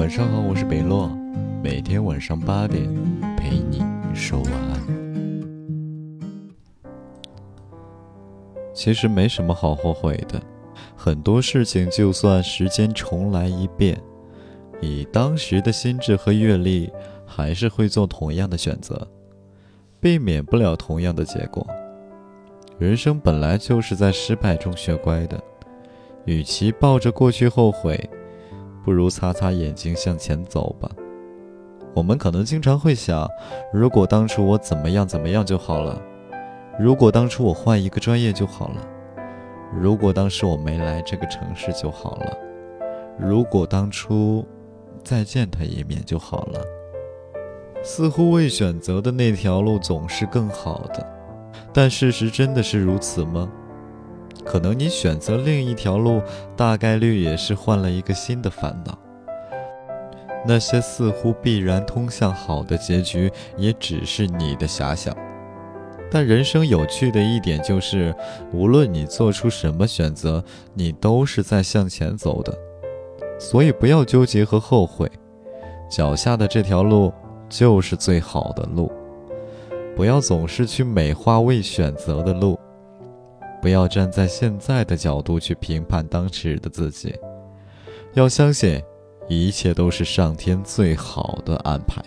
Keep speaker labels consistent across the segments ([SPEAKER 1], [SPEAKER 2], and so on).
[SPEAKER 1] 晚上好，我是北洛，每天晚上八点陪你说晚安。其实没什么好后悔的，很多事情就算时间重来一遍，以当时的心智和阅历，还是会做同样的选择，避免不了同样的结果。人生本来就是在失败中学乖的，与其抱着过去后悔。不如擦擦眼睛向前走吧。我们可能经常会想，如果当初我怎么样怎么样就好了；如果当初我换一个专业就好了；如果当时我没来这个城市就好了；如果当初再见他一面就好了。似乎未选择的那条路总是更好的，但事实真的是如此吗？可能你选择另一条路，大概率也是换了一个新的烦恼。那些似乎必然通向好的结局，也只是你的遐想。但人生有趣的一点就是，无论你做出什么选择，你都是在向前走的。所以不要纠结和后悔，脚下的这条路就是最好的路。不要总是去美化未选择的路。不要站在现在的角度去评判当时的自己，要相信，一切都是上天最好的安排。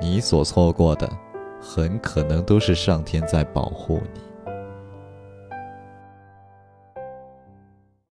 [SPEAKER 1] 你所错过的，很可能都是上天在保护你。